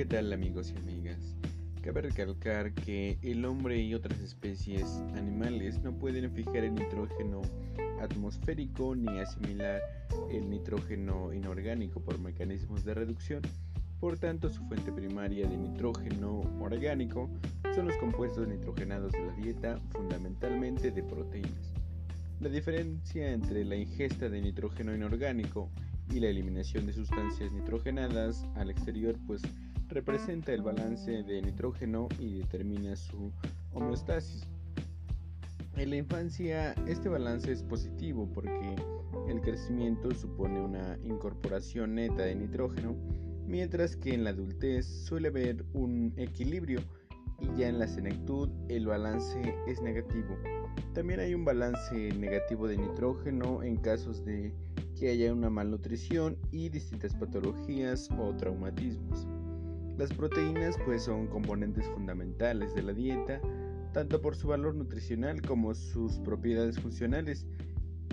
¿qué tal amigos y amigas? Cabe recalcar que el hombre y otras especies animales no pueden fijar el nitrógeno atmosférico ni asimilar el nitrógeno inorgánico por mecanismos de reducción. Por tanto, su fuente primaria de nitrógeno orgánico son los compuestos nitrogenados de la dieta, fundamentalmente de proteínas. La diferencia entre la ingesta de nitrógeno inorgánico y la eliminación de sustancias nitrogenadas al exterior pues representa el balance de nitrógeno y determina su homeostasis. En la infancia este balance es positivo porque el crecimiento supone una incorporación neta de nitrógeno, mientras que en la adultez suele haber un equilibrio y ya en la senectud el balance es negativo. También hay un balance negativo de nitrógeno en casos de que haya una malnutrición y distintas patologías o traumatismos. Las proteínas pues son componentes fundamentales de la dieta, tanto por su valor nutricional como sus propiedades funcionales.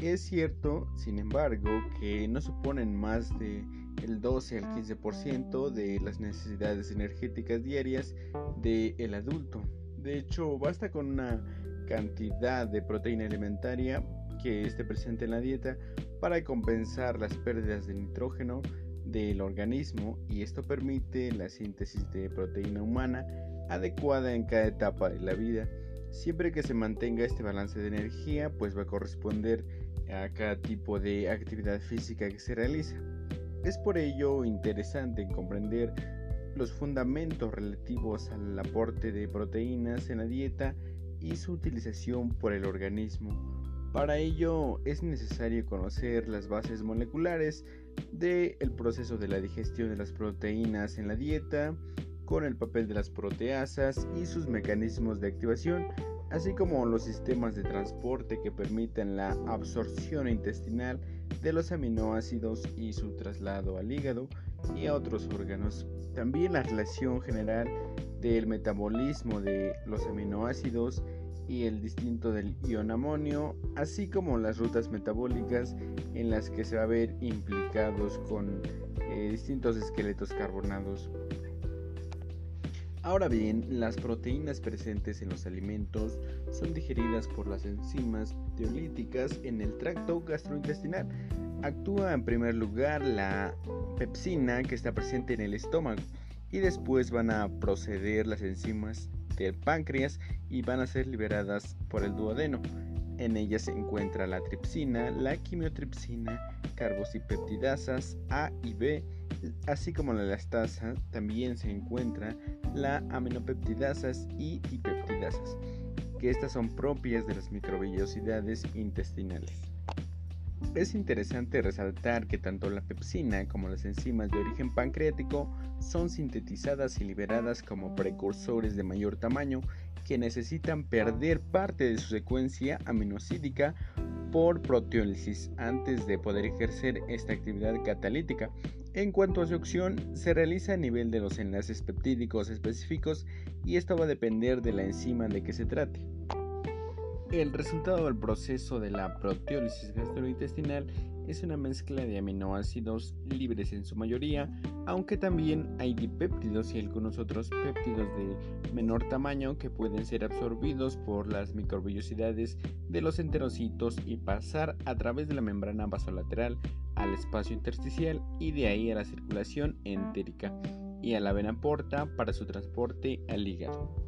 Es cierto, sin embargo, que no suponen más de el 12 al 15% de las necesidades energéticas diarias del adulto. De hecho, basta con una cantidad de proteína alimentaria que esté presente en la dieta para compensar las pérdidas de nitrógeno del organismo y esto permite la síntesis de proteína humana adecuada en cada etapa de la vida. Siempre que se mantenga este balance de energía, pues va a corresponder a cada tipo de actividad física que se realiza. Es por ello interesante comprender los fundamentos relativos al aporte de proteínas en la dieta y su utilización por el organismo para ello es necesario conocer las bases moleculares del proceso de la digestión de las proteínas en la dieta, con el papel de las proteasas y sus mecanismos de activación, así como los sistemas de transporte que permiten la absorción intestinal de los aminoácidos y su traslado al hígado y a otros órganos. También la relación general del metabolismo de los aminoácidos y el distinto del ion amonio, así como las rutas metabólicas en las que se va a ver implicados con eh, distintos esqueletos carbonados. Ahora bien, las proteínas presentes en los alimentos son digeridas por las enzimas teolíticas en el tracto gastrointestinal. Actúa en primer lugar la pepsina que está presente en el estómago y después van a proceder las enzimas del páncreas y van a ser liberadas por el duodeno. En ellas se encuentra la tripsina, la quimiotripsina, carboxipeptidasas A y B, así como la elastasa, también se encuentra la aminopeptidasas y dipeptidasas, que estas son propias de las microvellosidades intestinales. Es interesante resaltar que tanto la pepsina como las enzimas de origen pancreático son sintetizadas y liberadas como precursores de mayor tamaño que necesitan perder parte de su secuencia aminocídica por proteólisis antes de poder ejercer esta actividad catalítica. En cuanto a su acción, se realiza a nivel de los enlaces peptídicos específicos y esto va a depender de la enzima de que se trate. El resultado del proceso de la proteólisis gastrointestinal es una mezcla de aminoácidos libres en su mayoría, aunque también hay dipéptidos y algunos otros péptidos de menor tamaño que pueden ser absorbidos por las microvellosidades de los enterocitos y pasar a través de la membrana vasolateral al espacio intersticial y de ahí a la circulación entérica y a la vena porta para su transporte al hígado.